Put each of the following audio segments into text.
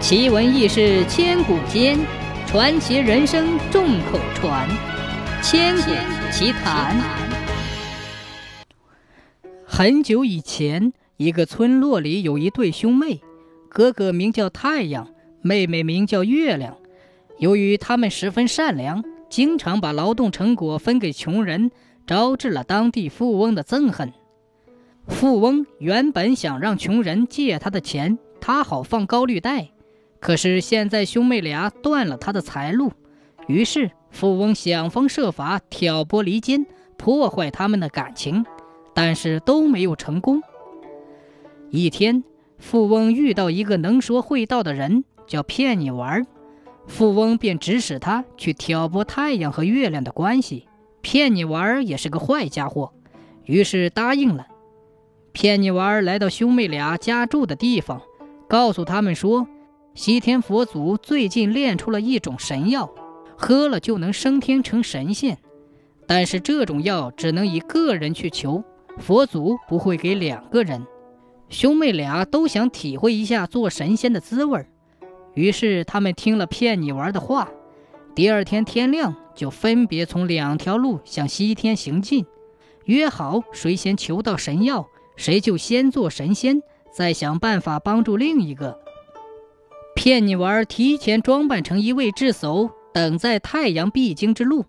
奇闻异事千古间，传奇人生众口传。千古奇谈。很久以前，一个村落里有一对兄妹，哥哥名叫太阳，妹妹名叫月亮。由于他们十分善良，经常把劳动成果分给穷人，招致了当地富翁的憎恨。富翁原本想让穷人借他的钱，他好放高利贷。可是现在兄妹俩断了他的财路，于是富翁想方设法挑拨离间，破坏他们的感情，但是都没有成功。一天，富翁遇到一个能说会道的人，叫骗你玩。富翁便指使他去挑拨太阳和月亮的关系。骗你玩也是个坏家伙，于是答应了。骗你玩来到兄妹俩家住的地方，告诉他们说，西天佛祖最近炼出了一种神药，喝了就能升天成神仙。但是这种药只能一个人去求，佛祖不会给两个人。兄妹俩都想体会一下做神仙的滋味儿。于是他们听了骗你玩的话，第二天天亮就分别从两条路向西天行进，约好谁先求到神药，谁就先做神仙，再想办法帮助另一个。骗你玩提前装扮成一位智叟，等在太阳必经之路。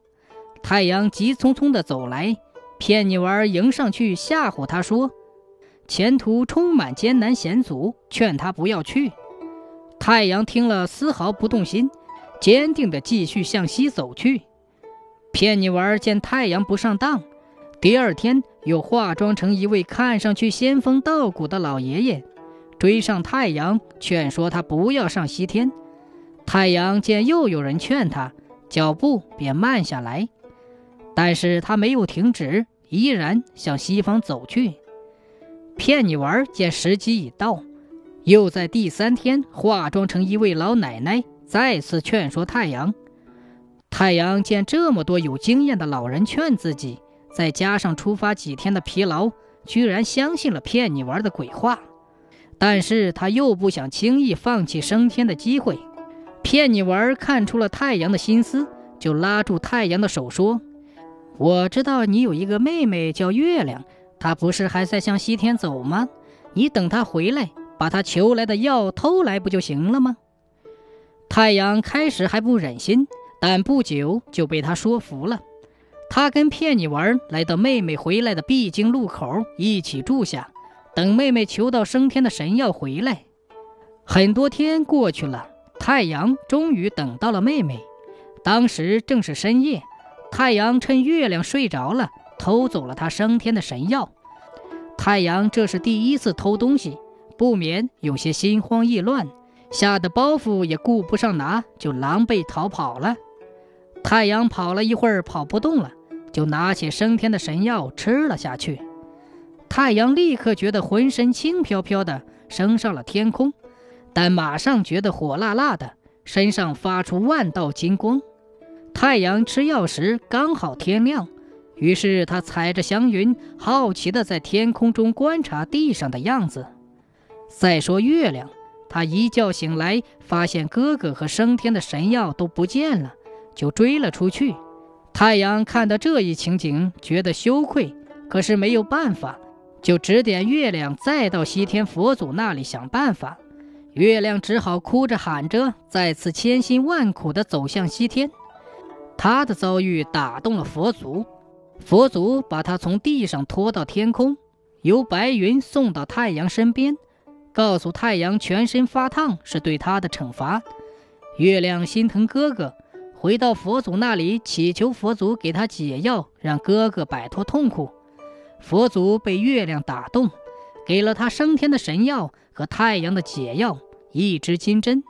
太阳急匆匆地走来，骗你玩迎上去吓唬他说：“前途充满艰难险阻，劝他不要去。”太阳听了，丝毫不动心，坚定地继续向西走去。骗你玩见太阳不上当，第二天又化妆成一位看上去仙风道骨的老爷爷，追上太阳，劝说他不要上西天。太阳见又有人劝他，脚步便慢下来，但是他没有停止，依然向西方走去。骗你玩见时机已到。又在第三天化妆成一位老奶奶，再次劝说太阳。太阳见这么多有经验的老人劝自己，再加上出发几天的疲劳，居然相信了骗你玩的鬼话。但是他又不想轻易放弃升天的机会。骗你玩看出了太阳的心思，就拉住太阳的手说：“我知道你有一个妹妹叫月亮，她不是还在向西天走吗？你等她回来。”把他求来的药偷来不就行了吗？太阳开始还不忍心，但不久就被他说服了。他跟骗你玩，来到妹妹回来的必经路口，一起住下，等妹妹求到升天的神药回来。很多天过去了，太阳终于等到了妹妹。当时正是深夜，太阳趁月亮睡着了，偷走了他升天的神药。太阳这是第一次偷东西。不免有些心慌意乱，吓得包袱也顾不上拿，就狼狈逃跑了。太阳跑了一会儿，跑不动了，就拿起升天的神药吃了下去。太阳立刻觉得浑身轻飘飘的，升上了天空，但马上觉得火辣辣的，身上发出万道金光。太阳吃药时刚好天亮，于是他踩着祥云，好奇地在天空中观察地上的样子。再说月亮，他一觉醒来，发现哥哥和升天的神药都不见了，就追了出去。太阳看到这一情景，觉得羞愧，可是没有办法，就指点月亮再到西天佛祖那里想办法。月亮只好哭着喊着，再次千辛万苦地走向西天。他的遭遇打动了佛祖，佛祖把他从地上拖到天空，由白云送到太阳身边。告诉太阳，全身发烫是对他的惩罚。月亮心疼哥哥，回到佛祖那里祈求佛祖给他解药，让哥哥摆脱痛苦。佛祖被月亮打动，给了他升天的神药和太阳的解药——一支金针。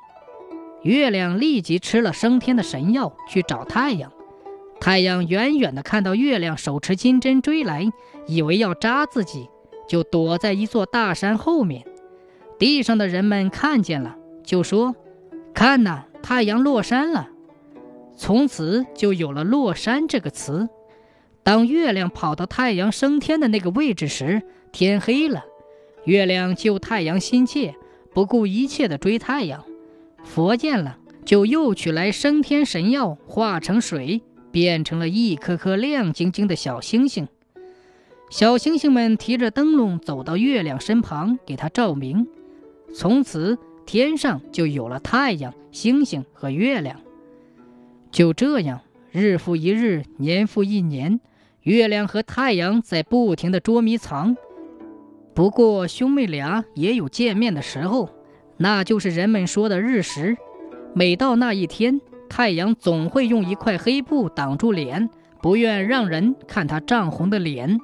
月亮立即吃了升天的神药，去找太阳。太阳远远地看到月亮手持金针追来，以为要扎自己，就躲在一座大山后面。地上的人们看见了，就说：“看呐，太阳落山了。”从此就有了“落山”这个词。当月亮跑到太阳升天的那个位置时，天黑了。月亮救太阳心切，不顾一切地追太阳。佛见了，就又取来升天神药，化成水，变成了一颗颗亮晶晶的小星星。小星星们提着灯笼走到月亮身旁，给它照明。从此，天上就有了太阳、星星和月亮。就这样，日复一日，年复一年，月亮和太阳在不停的捉迷藏。不过，兄妹俩也有见面的时候，那就是人们说的日食。每到那一天，太阳总会用一块黑布挡住脸，不愿让人看它涨红的脸。